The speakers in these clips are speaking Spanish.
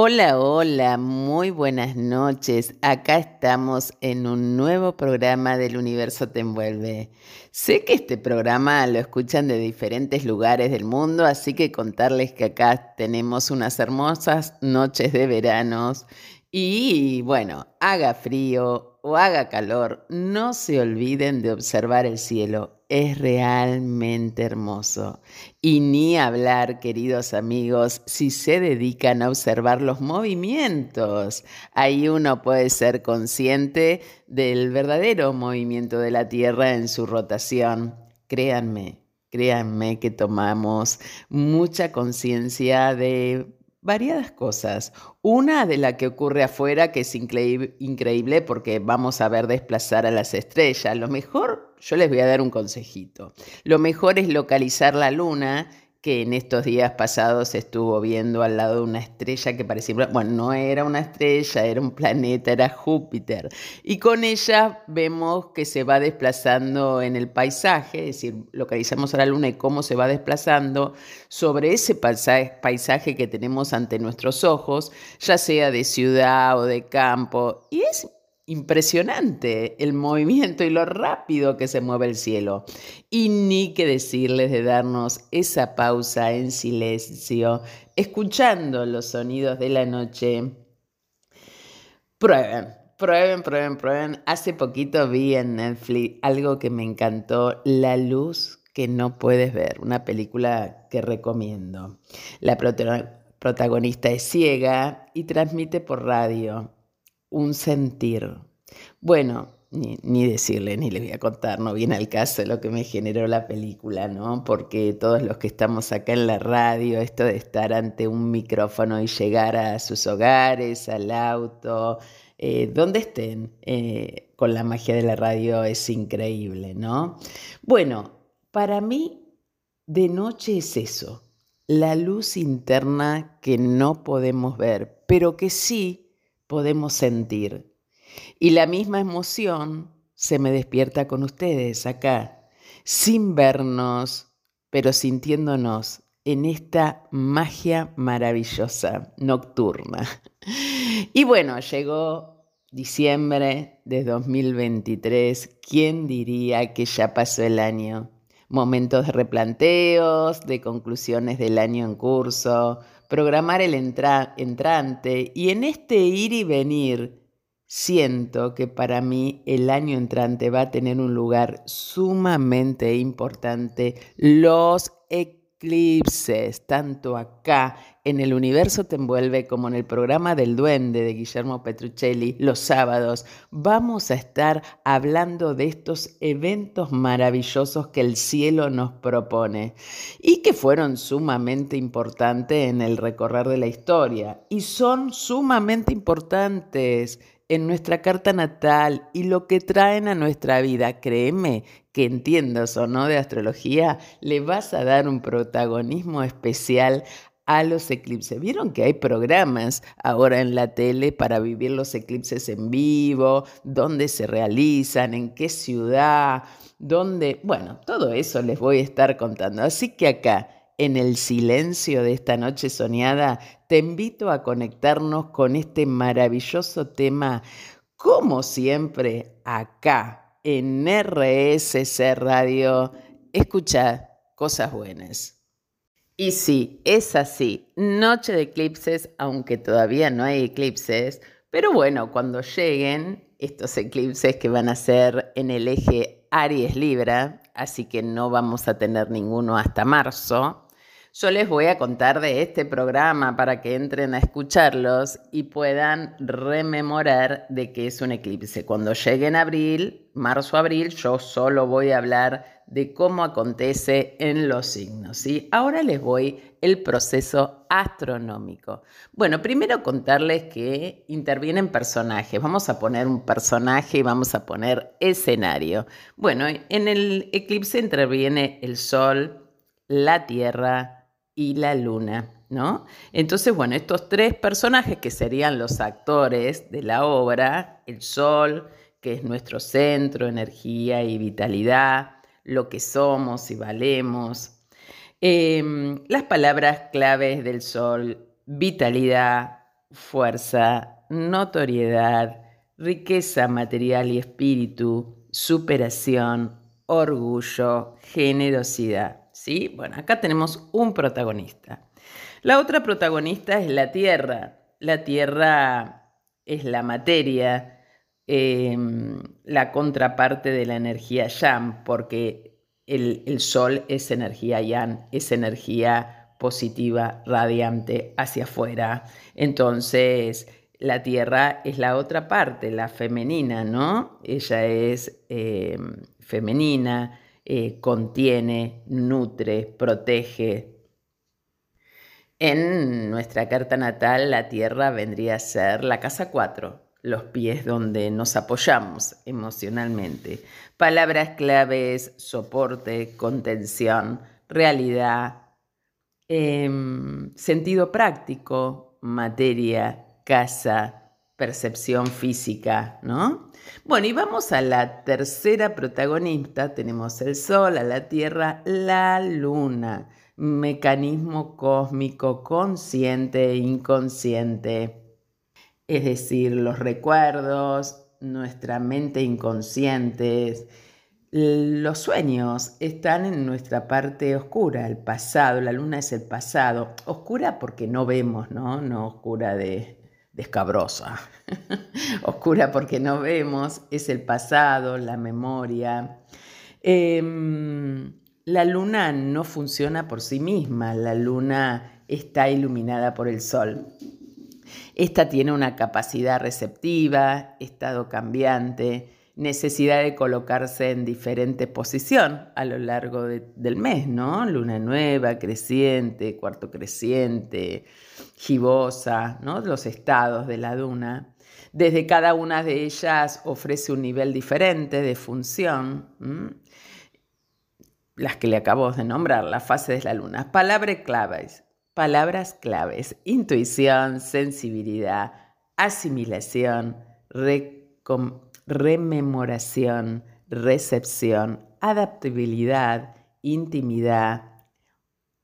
Hola, hola, muy buenas noches. Acá estamos en un nuevo programa del Universo Te Envuelve. Sé que este programa lo escuchan de diferentes lugares del mundo, así que contarles que acá tenemos unas hermosas noches de veranos y bueno, haga frío o haga calor, no se olviden de observar el cielo es realmente hermoso. Y ni hablar, queridos amigos, si se dedican a observar los movimientos. Ahí uno puede ser consciente del verdadero movimiento de la Tierra en su rotación. Créanme, créanme que tomamos mucha conciencia de variadas cosas. Una de la que ocurre afuera, que es increíble porque vamos a ver desplazar a las estrellas. Lo mejor, yo les voy a dar un consejito. Lo mejor es localizar la luna que en estos días pasados estuvo viendo al lado de una estrella que parecía, bueno, no era una estrella, era un planeta, era Júpiter. Y con ella vemos que se va desplazando en el paisaje, es decir, localizamos a la luna y cómo se va desplazando sobre ese paisaje que tenemos ante nuestros ojos, ya sea de ciudad o de campo. Y es impresionante el movimiento y lo rápido que se mueve el cielo. Y ni que decirles de darnos esa pausa en silencio, escuchando los sonidos de la noche. Prueben, prueben, prueben, prueben. Hace poquito vi en Netflix algo que me encantó, La luz que no puedes ver, una película que recomiendo. La protagonista es ciega y transmite por radio un sentir. Bueno, ni, decirle, ni le voy a contar, no viene al caso lo que me generó la película, ¿no? Porque todos los que estamos acá en la radio, esto de estar ante un micrófono y llegar a sus hogares, al auto, eh, donde estén, eh, con la magia de la radio es increíble, ¿no? Bueno, para mí, de noche es eso, la luz interna que no podemos ver, pero que sí podemos sentir. Y la misma emoción se me despierta con ustedes acá, sin vernos, pero sintiéndonos en esta magia maravillosa nocturna. Y bueno, llegó diciembre de 2023. ¿Quién diría que ya pasó el año? Momentos de replanteos, de conclusiones del año en curso, programar el entrante y en este ir y venir siento que para mí el año entrante va a tener un lugar sumamente importante. Los eclipses, tanto acá en el universo te envuelve como en el programa del duende de Guillermo Petruccelli los sábados, vamos a estar hablando de estos eventos maravillosos que el cielo nos propone y que fueron sumamente importantes en el recorrer de la historia y son sumamente importantes en nuestra carta natal y lo que traen a nuestra vida, créeme que entiendas o no de astrología, le vas a dar un protagonismo especial a los eclipses. Vieron que hay programas ahora en la tele para vivir los eclipses en vivo, dónde se realizan, en qué ciudad, dónde, bueno, todo eso les voy a estar contando. Así que acá en el silencio de esta noche soñada, te invito a conectarnos con este maravilloso tema, como siempre, acá en RSC Radio. Escucha cosas buenas. Y sí, es así, noche de eclipses, aunque todavía no hay eclipses, pero bueno, cuando lleguen estos eclipses que van a ser en el eje Aries Libra, así que no vamos a tener ninguno hasta marzo, yo les voy a contar de este programa para que entren a escucharlos y puedan rememorar de qué es un eclipse. Cuando llegue en abril, marzo-abril, yo solo voy a hablar de cómo acontece en los signos. ¿sí? Ahora les voy el proceso astronómico. Bueno, primero contarles que intervienen personajes. Vamos a poner un personaje y vamos a poner escenario. Bueno, en el eclipse interviene el Sol, la Tierra, y la luna, ¿no? Entonces, bueno, estos tres personajes que serían los actores de la obra, el sol, que es nuestro centro, energía y vitalidad, lo que somos y valemos, em, las palabras claves del sol, vitalidad, fuerza, notoriedad, riqueza material y espíritu, superación, orgullo, generosidad. ¿Sí? Bueno, acá tenemos un protagonista. La otra protagonista es la Tierra. La Tierra es la materia, em, la contraparte de la energía Yang, porque el, Sol es energía Yang, es energía positiva, radiante, hacia afuera. Entonces, la tierra es la otra parte, la femenina, ¿no? Ella es em, femenina, eh, contiene, nutre, protege. En nuestra carta natal, la tierra vendría a ser la casa 4, los pies donde nos apoyamos emocionalmente. Palabras claves, soporte, contención, realidad, em, sentido práctico, materia, casa, percepción física, ¿no? Bueno, y vamos a la tercera protagonista. Tenemos el Sol, a la Tierra, la Luna. Mecanismo cósmico consciente e inconsciente. Es decir, los recuerdos, nuestra mente inconsciente, los sueños están en nuestra parte oscura, el pasado, la luna es el pasado, oscura porque no vemos, ¿no? No oscura de, escabrosa, oscura porque no vemos, es el pasado, la memoria. Em, la luna no funciona por sí misma, la luna está iluminada por el sol. Esta tiene una capacidad receptiva, estado cambiante, necesidad de colocarse en diferente posición a lo largo del mes, ¿no? Luna nueva, creciente, cuarto creciente, gibosa, ¿no? Los estados de la luna. Desde cada una de ellas ofrece un nivel diferente de función. Las que le acabo de nombrar, las fases de la luna. Palabras claves, palabras claves, intuición, sensibilidad, asimilación, rememoración, recepción, adaptabilidad, intimidad,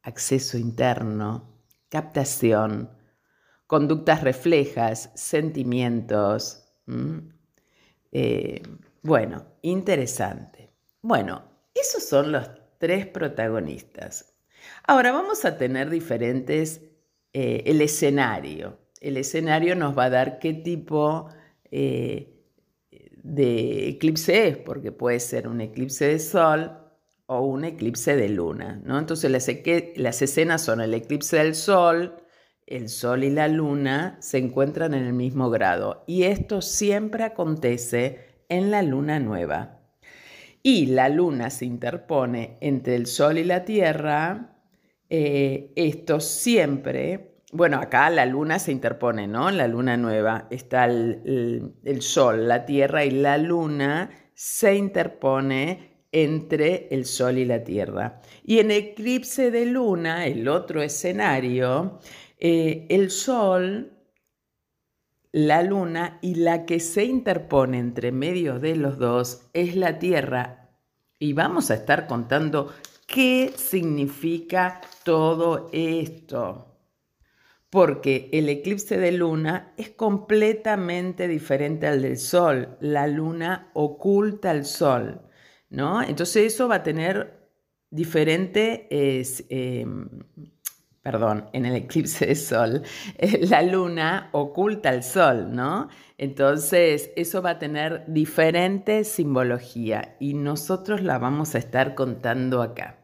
acceso interno, captación, conductas reflejas, sentimientos. Eh, bueno, interesante. Bueno, esos son los tres protagonistas. Ahora vamos a tener diferentes, eh, el escenario. El escenario nos va a dar qué tipo eh, de eclipse es, porque puede ser un eclipse de sol o un eclipse de luna, ¿no? Entonces las, las escenas son el eclipse del sol, el sol y la luna se encuentran en el mismo grado y esto siempre acontece en la luna nueva. Y la luna se interpone entre el sol y la tierra, eh, esto siempre bueno, acá la luna se interpone, ¿no? La luna nueva. Está el, sol, la tierra y la luna se interpone entre el sol y la tierra. Y en eclipse de luna, el otro escenario, eh, el sol, la luna y la que se interpone entre medio de los dos es la tierra. Y vamos a estar contando qué significa todo esto porque el eclipse de luna es completamente diferente al del sol. La luna oculta al sol, ¿no? Entonces eso va a tener diferente, em, perdón, en el eclipse de sol, la luna oculta al sol, ¿no? Entonces eso va a tener diferente simbología y nosotros la vamos a estar contando acá.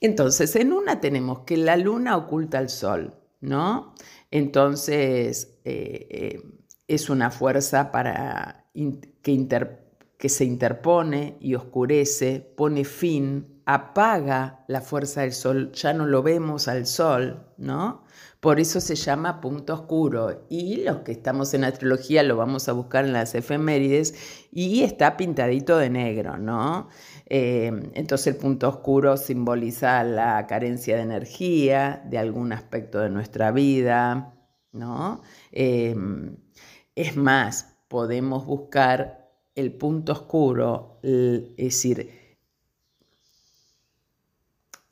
Entonces, en una tenemos que la luna oculta al sol. ¿no? Entonces, eh, eh, es una fuerza para que se interpone y oscurece, pone fin, apaga la fuerza del sol, ya no lo vemos al sol, ¿no? Por eso se llama punto oscuro. Y los que estamos en astrología lo vamos a buscar en las efemérides y está pintadito de negro, ¿no? Eh, entonces el punto oscuro simboliza la carencia de energía, de algún aspecto de nuestra vida, ¿no? Eh, es más, podemos buscar el punto oscuro, es decir,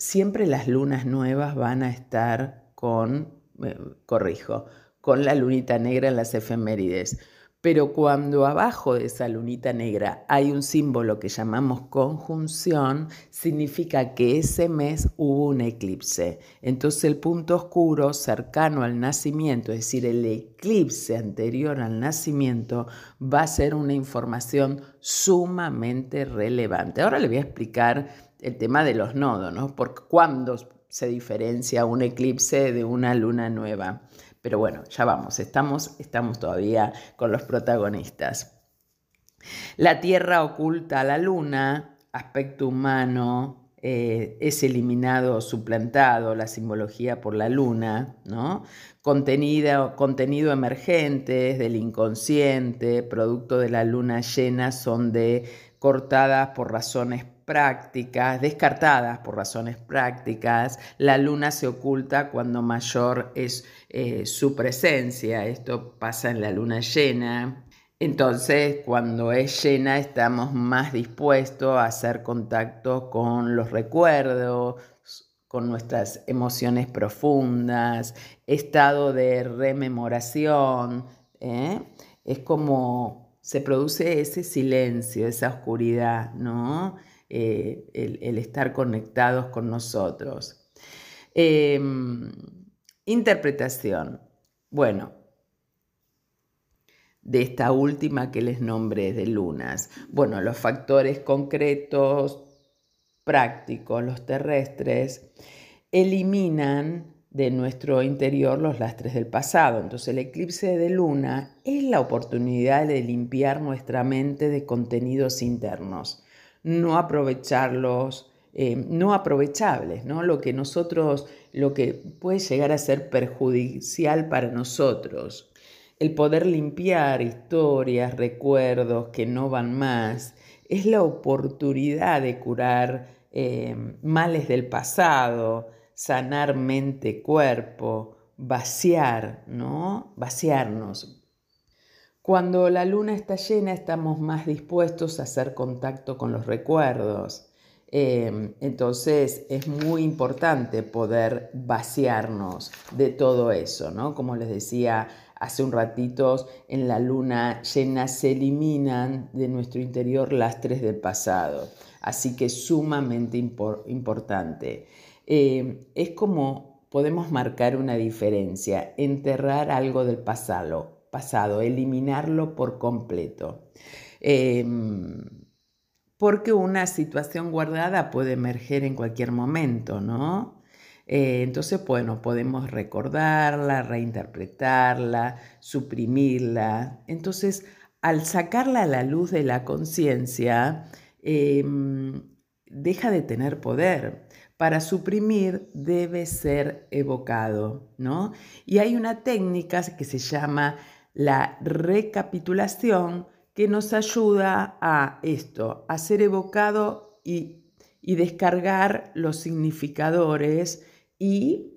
siempre las lunas nuevas van a estar con, eh, corrijo, con la lunita negra en las efemérides. Pero cuando abajo de esa lunita negra hay un símbolo que llamamos conjunción, significa que ese mes hubo un eclipse. Entonces el punto oscuro cercano al nacimiento, es decir, el eclipse anterior al nacimiento, va a ser una información sumamente relevante. Ahora le voy a explicar el tema de los nodos, ¿no? Por cuándo se diferencia un eclipse de una luna nueva. Pero bueno, ya vamos, estamos, estamos todavía con los protagonistas. La Tierra oculta a la Luna, aspecto humano, eh, es eliminado, suplantado la simbología por la Luna, ¿no? Contenido, contenido emergente del inconsciente, producto de la luna llena, son de cortadas por razones prácticas, descartadas por razones prácticas. La luna se oculta cuando mayor es eh, su presencia. Esto pasa en la luna llena. Entonces, cuando es llena, estamos más dispuestos a hacer contacto con los recuerdos, con nuestras emociones profundas, estado de rememoración. ¿eh? Es como se produce ese silencio, esa oscuridad, ¿no? Eh, el, estar conectados con nosotros. Em, interpretación. Bueno, de esta última que les nombré de lunas. Bueno, los factores concretos, prácticos, los terrestres, eliminan de nuestro interior los lastres del pasado. Entonces el eclipse de luna es la oportunidad de limpiar nuestra mente de contenidos internos no aprovecharlos, eh, no aprovechables, ¿no? Lo que nosotros, lo que puede llegar a ser perjudicial para nosotros. El poder limpiar historias, recuerdos que no van más, es la oportunidad de curar eh, males del pasado, sanar mente, cuerpo, vaciar, ¿no? Vaciarnos, cuando la luna está llena estamos más dispuestos a hacer contacto con los recuerdos. Em, entonces es muy importante poder vaciarnos de todo eso, ¿no? Como les decía hace un ratito, en la luna llena se eliminan de nuestro interior lastres del pasado. Así que es sumamente importante. Em, es como podemos marcar una diferencia, enterrar algo del pasado, pasado, eliminarlo por completo. Em, porque una situación guardada puede emerger en cualquier momento, ¿no? Eh, entonces, bueno, podemos recordarla, reinterpretarla, suprimirla. Entonces, al sacarla a la luz de la conciencia, em, deja de tener poder. Para suprimir debe ser evocado, ¿no? Y hay una técnica que se llama la recapitulación que nos ayuda a esto, a ser evocado y, descargar los significadores y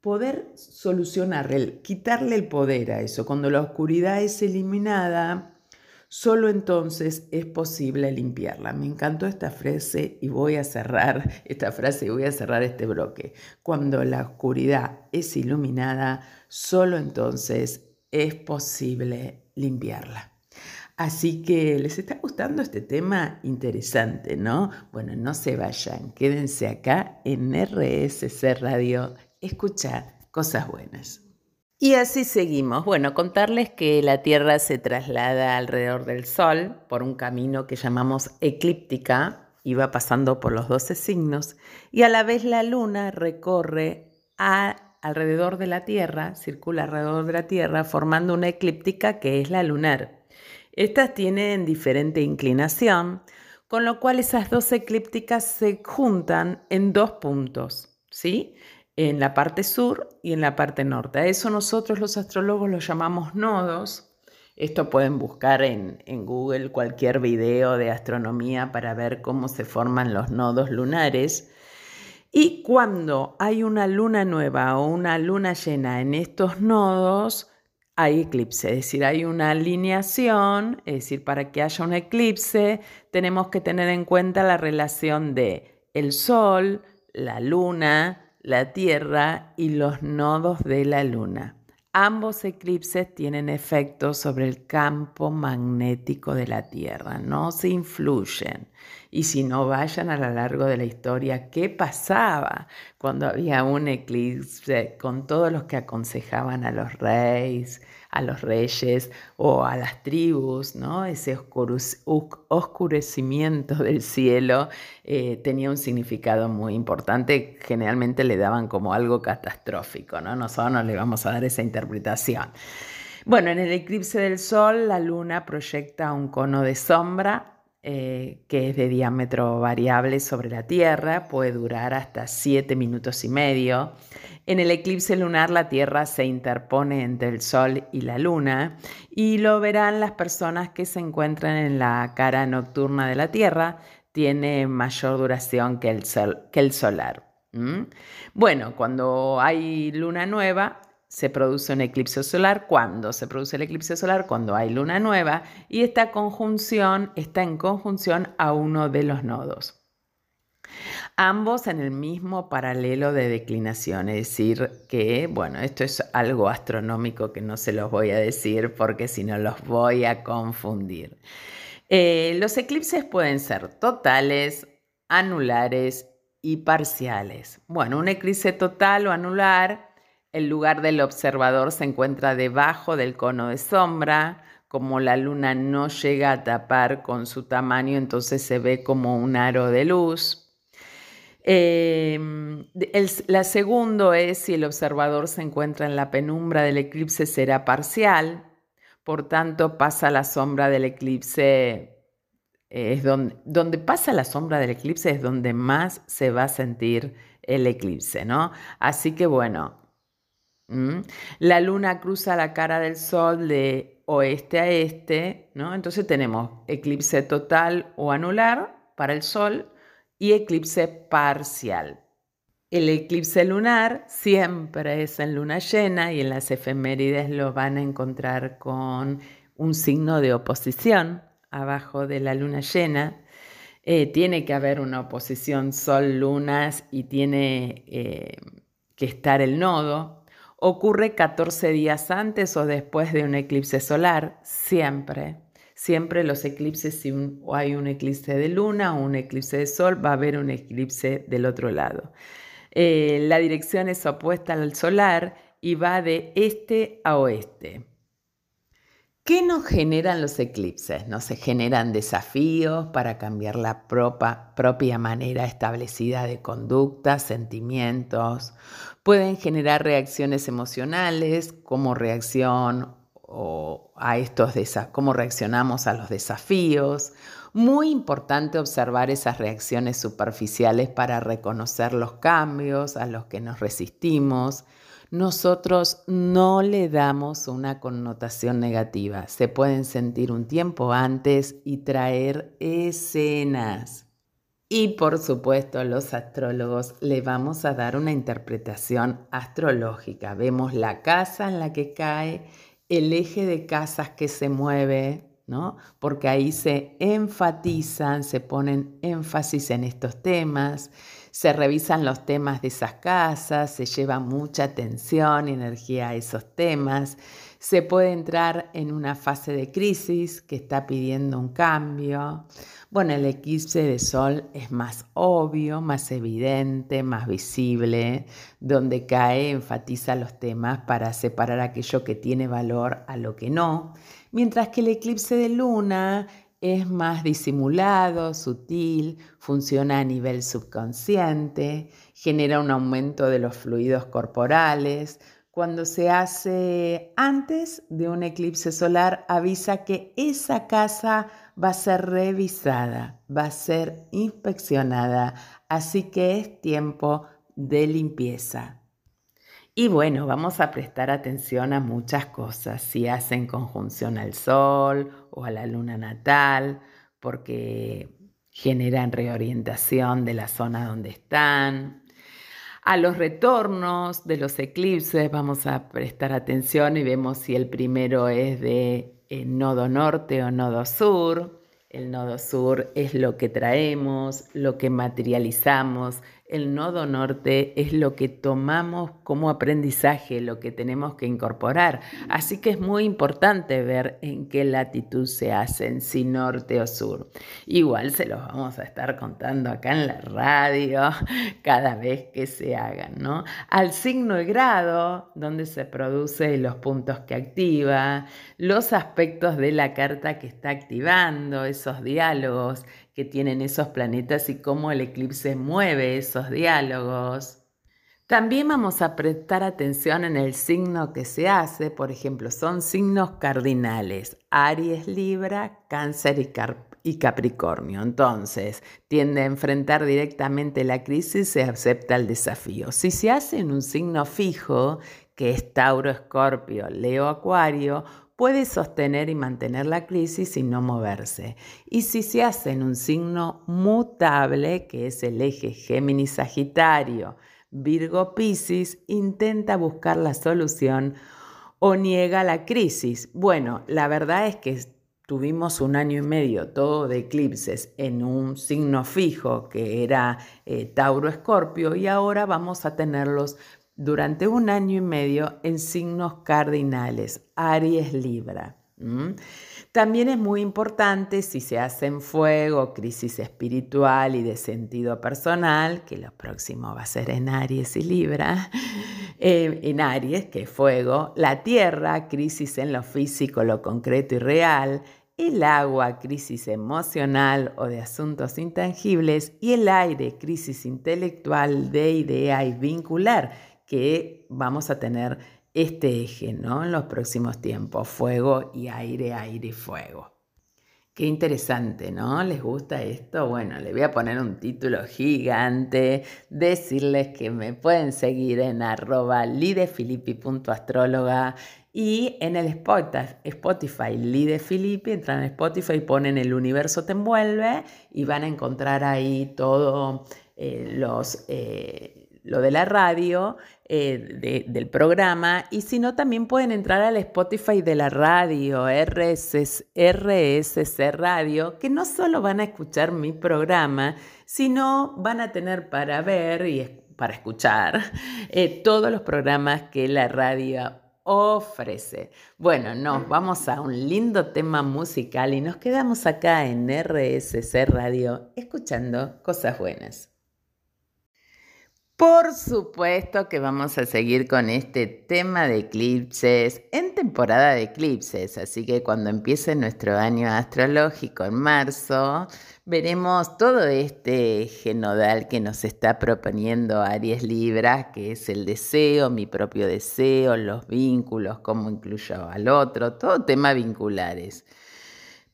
poder solucionar, quitarle el poder a eso. Cuando la oscuridad es eliminada, solo entonces es posible limpiarla. Me encantó esta frase y voy a cerrar esta frase y voy a cerrar este bloque. Cuando la oscuridad es iluminada, solo entonces es posible limpiarla. Así que les está gustando este tema interesante, ¿no? Bueno, no se vayan, quédense acá en RSC Radio, escuchar cosas buenas. Y así seguimos. Bueno, contarles que la Tierra se traslada alrededor del Sol por un camino que llamamos eclíptica y va pasando por los 12 signos y a la vez la Luna recorre a alrededor de la Tierra, circula alrededor de la Tierra, formando una eclíptica que es la lunar. Estas tienen diferente inclinación, con lo cual esas dos eclípticas se juntan en dos puntos, ¿sí? En la parte sur y en la parte norte. A eso nosotros los astrólogos lo llamamos nodos. Esto pueden buscar en, en Google cualquier video de astronomía para ver cómo se forman los nodos lunares. Y cuando hay una luna nueva o una luna llena en estos nodos, hay eclipse, es decir, hay una alineación, es decir, para que haya un eclipse tenemos que tener en cuenta la relación de el Sol, la Luna, la Tierra y los nodos de la Luna. Ambos eclipses tienen efectos sobre el campo magnético de la Tierra, no se influyen. Y si no vayan a lo largo de la historia, ¿qué pasaba cuando había un eclipse con todos los que aconsejaban a los reyes, a los reyes o a las tribus, ¿no? Ese oscurecimiento del cielo eh, tenía un significado muy importante, generalmente le daban como algo catastrófico, ¿no? Nosotros no le vamos a dar esa interpretación. Bueno, en el eclipse del sol, la luna proyecta un cono de sombra eh, que es de diámetro variable sobre la Tierra, puede durar hasta 7 minutos y medio. En el eclipse lunar la Tierra se interpone entre el Sol y la Luna y lo verán las personas que se encuentran en la cara nocturna de la Tierra, tiene mayor duración que el, que el solar. Bueno, cuando hay luna nueva, se produce un eclipse solar. ¿Cuándo se produce el eclipse solar? Cuando hay luna nueva y esta conjunción está en conjunción a uno de los nodos. Ambos en el mismo paralelo de declinación, es decir, que, bueno, esto es algo astronómico que no se los voy a decir porque si no los voy a confundir. Eh, los eclipses pueden ser totales, anulares y parciales. Bueno, un eclipse total o anular el lugar del observador se encuentra debajo del cono de sombra, como la luna no llega a tapar con su tamaño, entonces se ve como un aro de luz. Em, la segundo es si el observador se encuentra en la penumbra del eclipse será parcial, por tanto pasa la sombra del eclipse, es donde, donde pasa la sombra del eclipse es donde más se va a sentir el eclipse, ¿no? Así que bueno, La luna cruza la cara del sol de oeste a este, ¿no? Entonces tenemos eclipse total o anular para el sol y eclipse parcial. El eclipse lunar siempre es en luna llena y en las efemérides lo van a encontrar con un signo de oposición abajo de la luna llena. Eh, tiene que haber una oposición sol-lunas y tiene eh, que estar el nodo Ocurre 14 días antes o después de un eclipse solar, siempre. Siempre los eclipses, si hay un eclipse de luna o un eclipse de sol, va a haber un eclipse del otro lado. Eh, la dirección es opuesta al solar y va de este a oeste. ¿Qué nos generan los eclipses? Nos generan desafíos para cambiar la propia manera establecida de conducta, sentimientos. Pueden generar reacciones emocionales como reacción a estos cómo reaccionamos a los desafíos. Muy importante observar esas reacciones superficiales para reconocer los cambios a los que nos resistimos nosotros no le damos una connotación negativa. Se pueden sentir un tiempo antes y traer escenas. Y por supuesto, los astrólogos le vamos a dar una interpretación astrológica. Vemos la casa en la que cae, el eje de casas que se mueve, ¿no? Porque ahí se enfatizan, se ponen énfasis en estos temas se revisan los temas de esas casas, se lleva mucha atención y energía a esos temas, se puede entrar en una fase de crisis que está pidiendo un cambio. Bueno, el eclipse de sol es más obvio, más evidente, más visible, donde cae, enfatiza los temas para separar aquello que tiene valor a lo que no, mientras que el eclipse de luna es más disimulado, sutil, funciona a nivel subconsciente, genera un aumento de los fluidos corporales. Cuando se hace antes de un eclipse solar, avisa que esa casa va a ser revisada, va a ser inspeccionada, así que es tiempo de limpieza. Y bueno, vamos a prestar atención a muchas cosas, si hacen conjunción al Sol o a la luna natal, porque generan reorientación de la zona donde están. A los retornos de los eclipses vamos a prestar atención y vemos si el primero es de eh, nodo norte o nodo sur. El nodo sur es lo que traemos, lo que materializamos, el nodo norte es lo que tomamos como aprendizaje, lo que tenemos que incorporar. Así que es muy importante ver en qué latitud se hacen, si norte o sur. Igual se los vamos a estar contando acá en la radio cada vez que se hagan, ¿no? Al signo y grado, donde se producen los puntos que activa, los aspectos de la carta que está activando, esos diálogos que tienen esos planetas y cómo el eclipse mueve esos diálogos. También vamos a prestar atención en el signo que se hace, por ejemplo, son signos cardinales, Aries, Libra, Cáncer y, Capricornio. Entonces, tiende a enfrentar directamente la crisis y acepta el desafío. Si se hace en un signo fijo, que es Tauro, Escorpio, Leo, Acuario, puede sostener y mantener la crisis y no moverse. Y si se hace en un signo mutable, que es el eje Géminis-Sagitario, Virgo-Piscis, intenta buscar la solución o niega la crisis. Bueno, la verdad es que tuvimos un año y medio todo de eclipses en un signo fijo que era eh, Tauro-Escorpio y ahora vamos a tenerlos durante un año y medio en signos cardinales, Aries Libra. También es muy importante si se hace en fuego, crisis espiritual y de sentido personal, que lo próximo va a ser en Aries y Libra, eh, en Aries, que es fuego, la tierra, crisis en lo físico, lo concreto y real, el agua, crisis emocional o de asuntos intangibles, y el aire, crisis intelectual, de idea y vincular que vamos a tener este eje ¿no? en los próximos tiempos, fuego y aire, aire y fuego. Qué interesante, ¿no? ¿Les gusta esto? Bueno, le voy a poner un título gigante, decirles que me pueden seguir en arroba lidefilippi.astróloga y en el Spotify, Lidefilippi, entran en Spotify, ponen El universo te envuelve y van a encontrar ahí todo eh, los... Eh, lo de la radio, eh, del programa, y si no, también pueden entrar al Spotify de la radio, RSC Radio, que no solo van a escuchar mi programa, sino van a tener para ver y para escuchar eh, todos los programas que la radio ofrece. Bueno, nos vamos a un lindo tema musical y nos quedamos acá en RSC Radio escuchando cosas buenas. Por supuesto que vamos a seguir con este tema de eclipses en temporada de eclipses, así que cuando empiece nuestro año astrológico en marzo, veremos todo este genodal que nos está proponiendo Aries Libra, que es el deseo, mi propio deseo, los vínculos, cómo incluyo al otro, todo tema vinculares.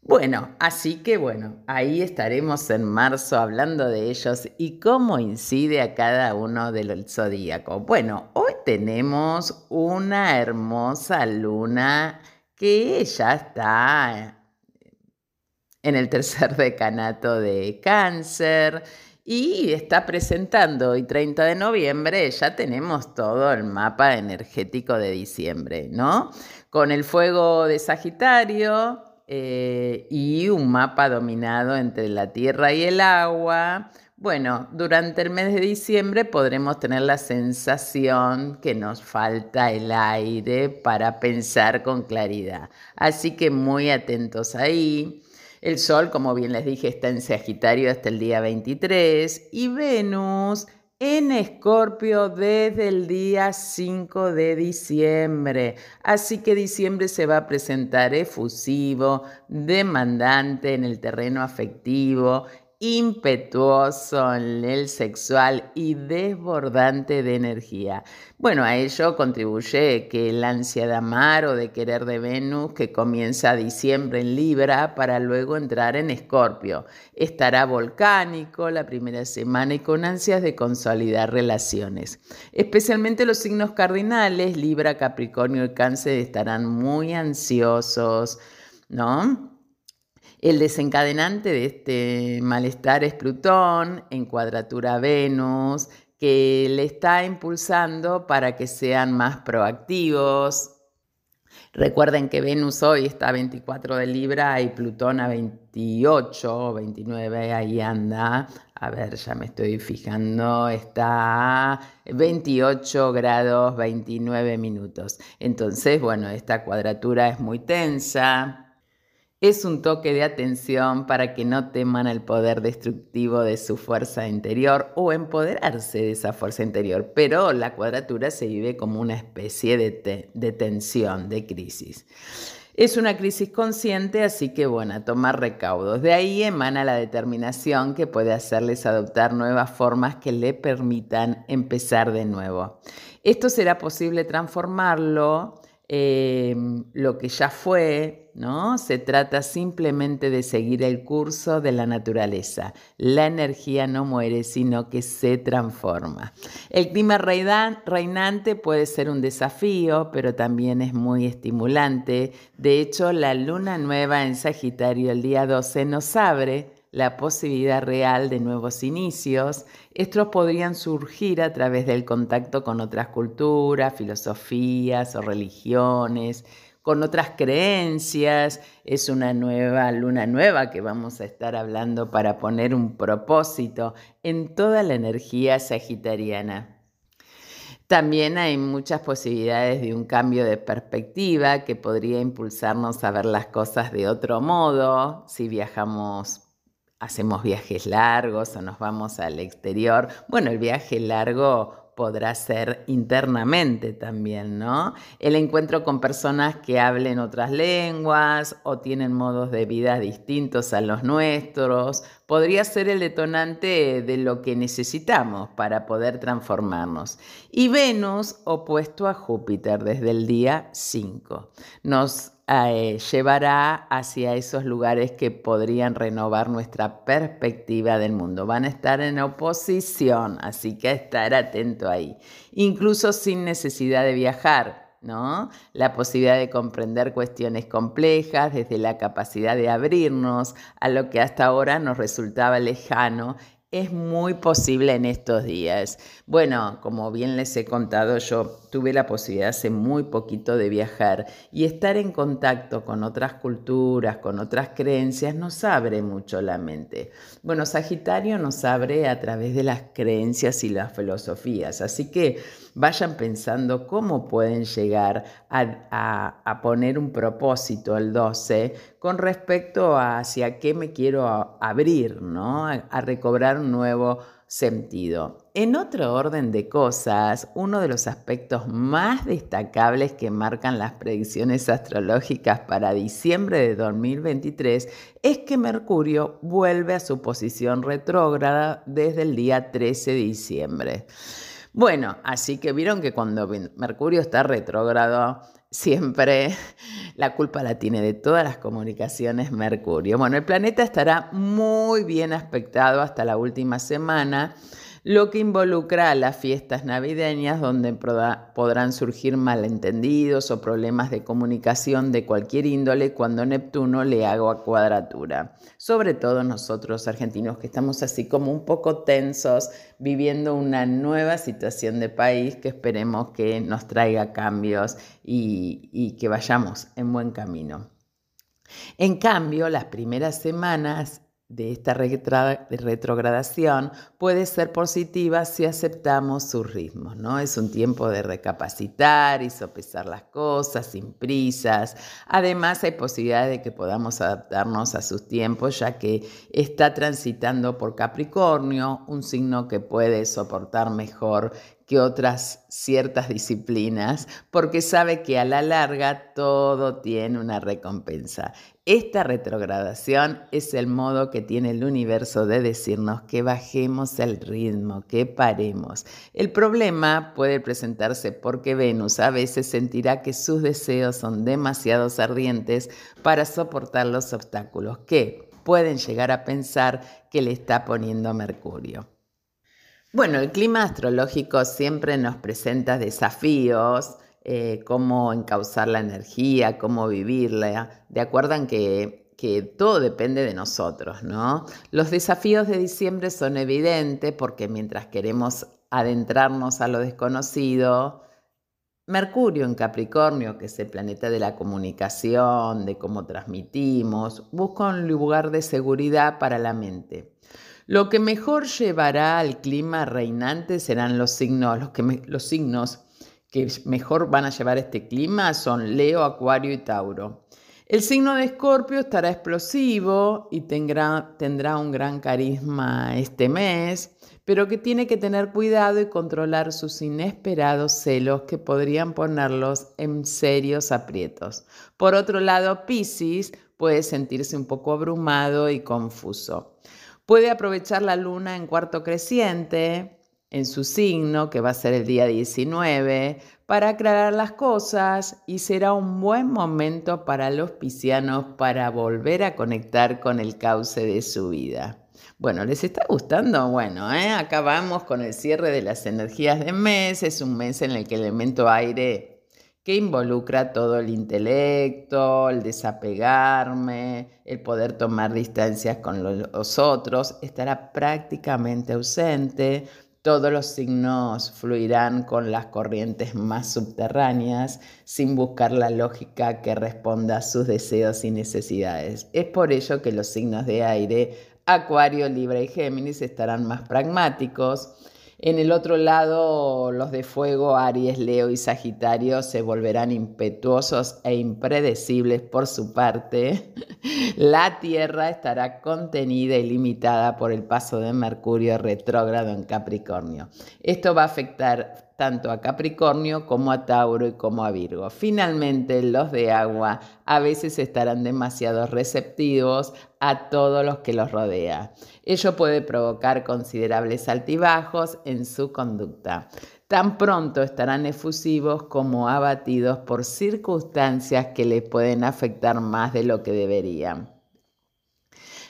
Bueno, así que bueno, ahí estaremos en marzo hablando de ellos y cómo incide a cada uno del zodíaco. Bueno, hoy tenemos una hermosa luna que ya está en el tercer decanato de cáncer y está presentando hoy 30 de noviembre, ya tenemos todo el mapa energético de diciembre, ¿no? Con el fuego de Sagitario, eh, y un mapa dominado entre la tierra y el agua. Bueno, durante el mes de diciembre podremos tener la sensación que nos falta el aire para pensar con claridad. Así que muy atentos ahí. El Sol, como bien les dije, está en Sagitario hasta el día 23 y Venus en Escorpio desde el día 5 de diciembre. Así que diciembre se va a presentar efusivo, demandante en el terreno afectivo impetuoso en el sexual y desbordante de energía. Bueno, a ello contribuye que el ansia de amar o de querer de Venus, que comienza diciembre en Libra para luego entrar en Escorpio, estará volcánico la primera semana y con ansias de consolidar relaciones. Especialmente los signos cardinales, Libra, Capricornio y Cáncer, estarán muy ansiosos, ¿no? El desencadenante de este malestar es Plutón en cuadratura Venus, que le está impulsando para que sean más proactivos. Recuerden que Venus hoy está a 24 de Libra y Plutón a 28 o 29, ahí anda. A ver, ya me estoy fijando, está a 28 grados 29 minutos. Entonces, bueno, esta cuadratura es muy tensa, es un toque de atención para que no teman el poder destructivo de su fuerza interior o empoderarse de esa fuerza interior, pero la cuadratura se vive como una especie de, tensión, de crisis. Es una crisis consciente, así que bueno, tomar recaudos. De ahí emana la determinación que puede hacerles adoptar nuevas formas que le permitan empezar de nuevo. Esto será posible transformarlo Em, lo que ya fue, ¿no? Se trata simplemente de seguir el curso de la naturaleza. La energía no muere, sino que se transforma. El clima reinante puede ser un desafío, pero también es muy estimulante. De hecho, la luna nueva en Sagitario el día 12 nos abre la posibilidad real de nuevos inicios. Estos podrían surgir a través del contacto con otras culturas, filosofías o religiones, con otras creencias. Es una nueva luna nueva que vamos a estar hablando para poner un propósito en toda la energía sagitariana. También hay muchas posibilidades de un cambio de perspectiva que podría impulsarnos a ver las cosas de otro modo si viajamos hacemos viajes largos o nos vamos al exterior. Bueno, el viaje largo podrá ser internamente también, ¿no? El encuentro con personas que hablen otras lenguas o tienen modos de vida distintos a los nuestros podría ser el detonante de lo que necesitamos para poder transformarnos. Y Venus, opuesto a Júpiter desde el día 5, nos eh, llevará hacia esos lugares que podrían renovar nuestra perspectiva del mundo. Van a estar en oposición, así que estar atento ahí, incluso sin necesidad de viajar. ¿No? La posibilidad de comprender cuestiones complejas desde la capacidad de abrirnos a lo que hasta ahora nos resultaba lejano es muy posible en estos días. Bueno, como bien les he contado, yo tuve la posibilidad hace muy poquito de viajar y estar en contacto con otras culturas, con otras creencias, nos abre mucho la mente. Bueno, Sagitario nos abre a través de las creencias y las filosofías, así que vayan pensando cómo pueden llegar a, poner un propósito el 12 con respecto a hacia qué me quiero abrir, ¿no? a recobrar un nuevo sentido. En otro orden de cosas, uno de los aspectos más destacables que marcan las predicciones astrológicas para diciembre de 2023 es que Mercurio vuelve a su posición retrógrada desde el día 13 de diciembre. Bueno, así que vieron que cuando Mercurio está retrógrado, siempre la culpa la tiene de todas las comunicaciones Mercurio. Bueno, el planeta estará muy bien aspectado hasta la última semana lo que involucra las fiestas navideñas donde podrán surgir malentendidos o problemas de comunicación de cualquier índole cuando Neptuno le haga cuadratura. Sobre todo nosotros argentinos que estamos así como un poco tensos viviendo una nueva situación de país que esperemos que nos traiga cambios y, y que vayamos en buen camino. En cambio, las primeras semanas de esta retrogradación puede ser positiva si aceptamos sus ritmos, ¿no? Es un tiempo de recapacitar y sopesar las cosas sin prisas. Además, hay posibilidad de que podamos adaptarnos a sus tiempos, ya que está transitando por Capricornio, un signo que puede soportar mejor que otras ciertas disciplinas, porque sabe que a la larga todo tiene una recompensa. Esta retrogradación es el modo que tiene el universo de decirnos que bajemos el ritmo, que paremos. El problema puede presentarse porque Venus a veces sentirá que sus deseos son demasiado ardientes para soportar los obstáculos que pueden llegar a pensar que le está poniendo Mercurio. Bueno, el clima astrológico siempre nos presenta desafíos, eh, cómo encauzar la energía, cómo vivirla, de acuerdo que, que todo depende de nosotros, ¿no? Los desafíos de diciembre son evidentes porque mientras queremos adentrarnos a lo desconocido, Mercurio en Capricornio, que es el planeta de la comunicación, de cómo transmitimos, busca un lugar de seguridad para la mente. Lo que mejor llevará al clima reinante serán los signos, los, que los signos que mejor van a llevar este clima son Leo, Acuario y Tauro. El signo de Escorpio estará explosivo y tendrá, tendrá un gran carisma este mes, pero que tiene que tener cuidado y controlar sus inesperados celos que podrían ponerlos en serios aprietos. Por otro lado, Pisces puede sentirse un poco abrumado y confuso. Puede aprovechar la luna en cuarto creciente, en su signo, que va a ser el día 19, para aclarar las cosas y será un buen momento para los piscianos para volver a conectar con el cauce de su vida. Bueno, ¿les está gustando? Bueno, ¿eh? con el cierre de las energías de mes. Es un mes en el que el elemento aire que involucra todo el intelecto, el desapegarme, el poder tomar distancias con los otros, estará prácticamente ausente. Todos los signos fluirán con las corrientes más subterráneas, sin buscar la lógica que responda a sus deseos y necesidades. Es por ello que los signos de aire, Acuario, Libra y Géminis, estarán más pragmáticos, en el otro lado, los de fuego, Aries, Leo y Sagitario, se volverán impetuosos e impredecibles por su parte. La Tierra estará contenida y limitada por el paso de Mercurio retrógrado en Capricornio. Esto va a afectar tanto a Capricornio como a Tauro y como a Virgo. Finalmente, los de agua a veces estarán demasiado receptivos a todos los que los rodea. Ello puede provocar considerables altibajos en su conducta. Tan pronto estarán efusivos como abatidos por circunstancias que les pueden afectar más de lo que deberían.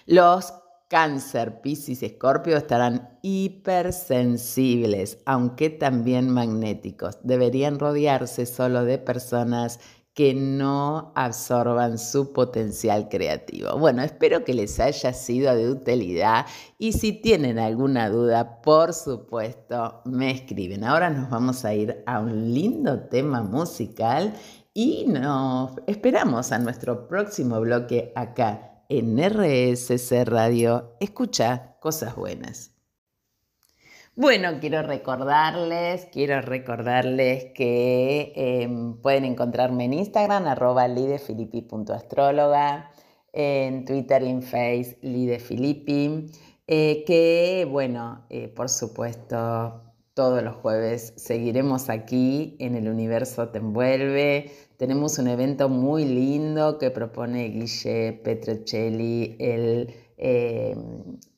Los Cáncer, Piscis Escorpio estarán hipersensibles, aunque también magnéticos. Deberían rodearse solo de personas que no absorban su potencial creativo. Bueno, espero que les haya sido de utilidad y si tienen alguna duda, por supuesto, me escriben. Ahora nos vamos a ir a un lindo tema musical y nos esperamos a nuestro próximo bloque acá en RSC Radio, escucha cosas buenas. Bueno, quiero recordarles, quiero recordarles que em, pueden encontrarme en Instagram, arroba lidefilippi.astróloga, en Twitter en Face, lidefilippi, eh, que bueno, eh, por supuesto, todos los jueves seguiremos aquí en El Universo Te Envuelve. Tenemos un evento muy lindo que propone Guille Petrocelli el eh,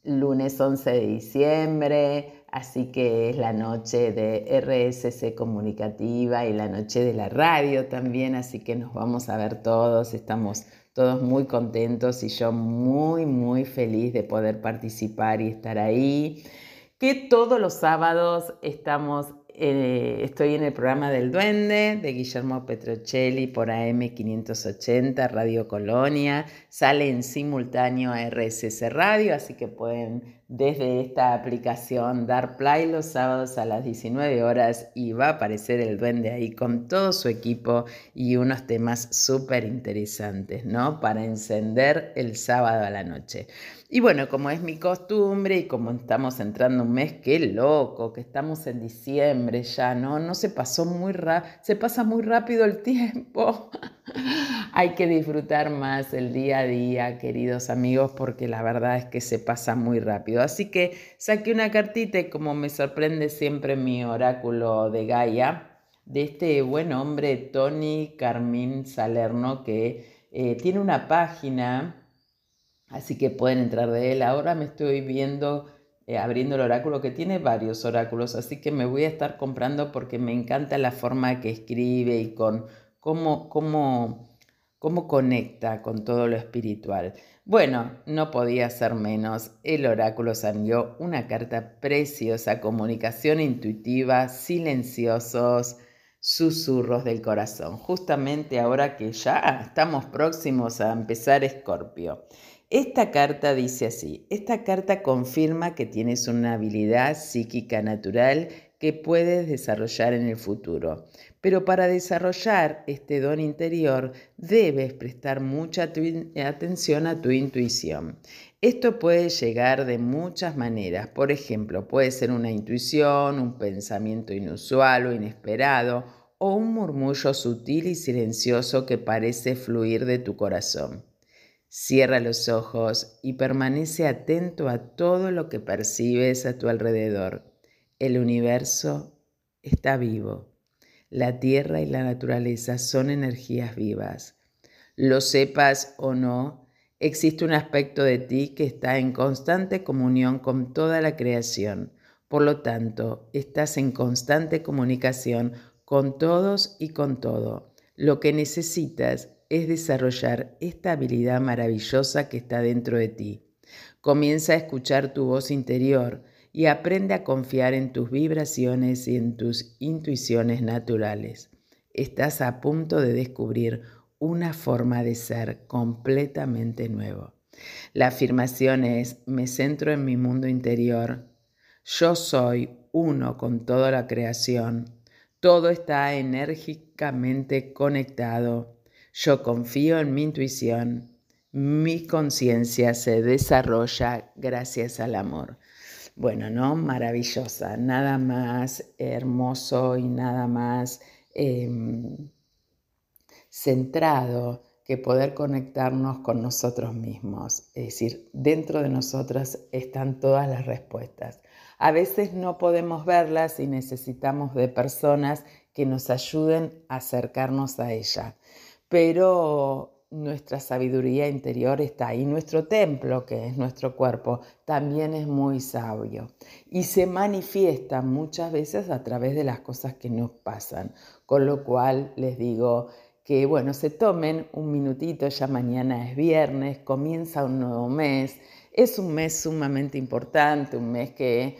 lunes 11 de diciembre, así que es la noche de RSC Comunicativa y la noche de la radio también, así que nos vamos a ver todos, estamos todos muy contentos y yo muy, muy feliz de poder participar y estar ahí. Que todos los sábados estamos eh, estoy en el programa del Duende de Guillermo Petrocelli por AM580 Radio Colonia. Sale en simultáneo a RSS Radio, así que pueden desde esta aplicación dar play los sábados a las 19 horas y va a aparecer el Duende ahí con todo su equipo y unos temas súper interesantes, ¿no? Para encender el sábado a la noche. Y bueno, como es mi costumbre y como estamos entrando un mes, qué loco, que estamos en diciembre ya, ¿no? No se pasó muy rápido, se pasa muy rápido el tiempo. Hay que disfrutar más el día a día, queridos amigos, porque la verdad es que se pasa muy rápido. Así que saqué una cartita y como me sorprende siempre mi oráculo de Gaia, de este buen hombre Tony Carmín Salerno, que eh, tiene una página Así que pueden entrar de él. Ahora me estoy viendo, eh, abriendo el oráculo, que tiene varios oráculos, así que me voy a estar comprando porque me encanta la forma que escribe y con cómo, cómo, cómo conecta con todo lo espiritual. Bueno, no podía ser menos. El oráculo salió una carta preciosa, comunicación intuitiva, silenciosos, susurros del corazón. Justamente ahora que ya estamos próximos a empezar Escorpio. Esta carta dice así, esta carta confirma que tienes una habilidad psíquica natural que puedes desarrollar en el futuro. Pero para desarrollar este don interior debes prestar mucha atención a tu intuición. Esto puede llegar de muchas maneras. Por ejemplo, puede ser una intuición, un pensamiento inusual o inesperado, o un murmullo sutil y silencioso que parece fluir de tu corazón. Cierra los ojos y permanece atento a todo lo que percibes a tu alrededor. El universo está vivo. La tierra y la naturaleza son energías vivas. Lo sepas o no, existe un aspecto de ti que está en constante comunión con toda la creación. Por lo tanto, estás en constante comunicación con todos y con todo. Lo que necesitas es desarrollar esta habilidad maravillosa que está dentro de ti. Comienza a escuchar tu voz interior y aprende a confiar en tus vibraciones y en tus intuiciones naturales. Estás a punto de descubrir una forma de ser completamente nuevo. La afirmación es, me centro en mi mundo interior, yo soy uno con toda la creación, todo está enérgicamente conectado. Yo confío en mi intuición. Mi conciencia se desarrolla gracias al amor. Bueno, ¿no? Maravillosa. Nada más hermoso y nada más em, centrado que poder conectarnos con nosotros mismos. Es decir, dentro de nosotras están todas las respuestas. A veces no podemos verlas y necesitamos de personas que nos ayuden a acercarnos a ella. Pero nuestra sabiduría interior está ahí. Nuestro templo, que es nuestro cuerpo, también es muy sabio y se manifiesta muchas veces a través de las cosas que nos pasan. Con lo cual les digo que, bueno, se tomen un minutito, ya mañana es viernes, comienza un nuevo mes es un mes sumamente importante, un mes que,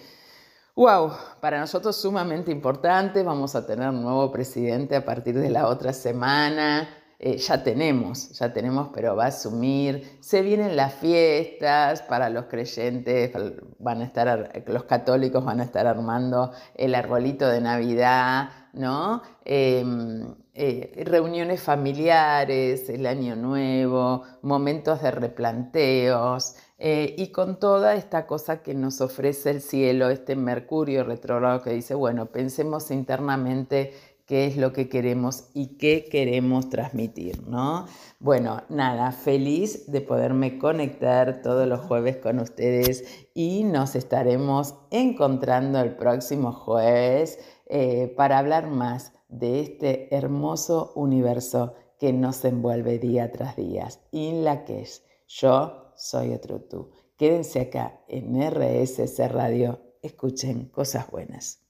wow, para nosotros sumamente importante. Vamos a tener un nuevo presidente a partir de la otra semana. Eh, ya tenemos, ya tenemos, pero va a asumir. Se vienen las fiestas para los creyentes, van a estar, los católicos van a estar armando el arbolito de Navidad, ¿no? Em, eh, reuniones familiares, el año nuevo, momentos de replanteos. Eh, y con toda esta cosa que nos ofrece el cielo, este Mercurio retrógrado que dice, bueno, pensemos internamente qué es lo que queremos y qué queremos transmitir, ¿no? Bueno, nada, feliz de poderme conectar todos los jueves con ustedes y nos estaremos encontrando el próximo jueves eh, para hablar más de este hermoso universo que nos envuelve día tras día, en la que es yo soy otro tú. Quédense acá en RSC Radio, escuchen cosas buenas.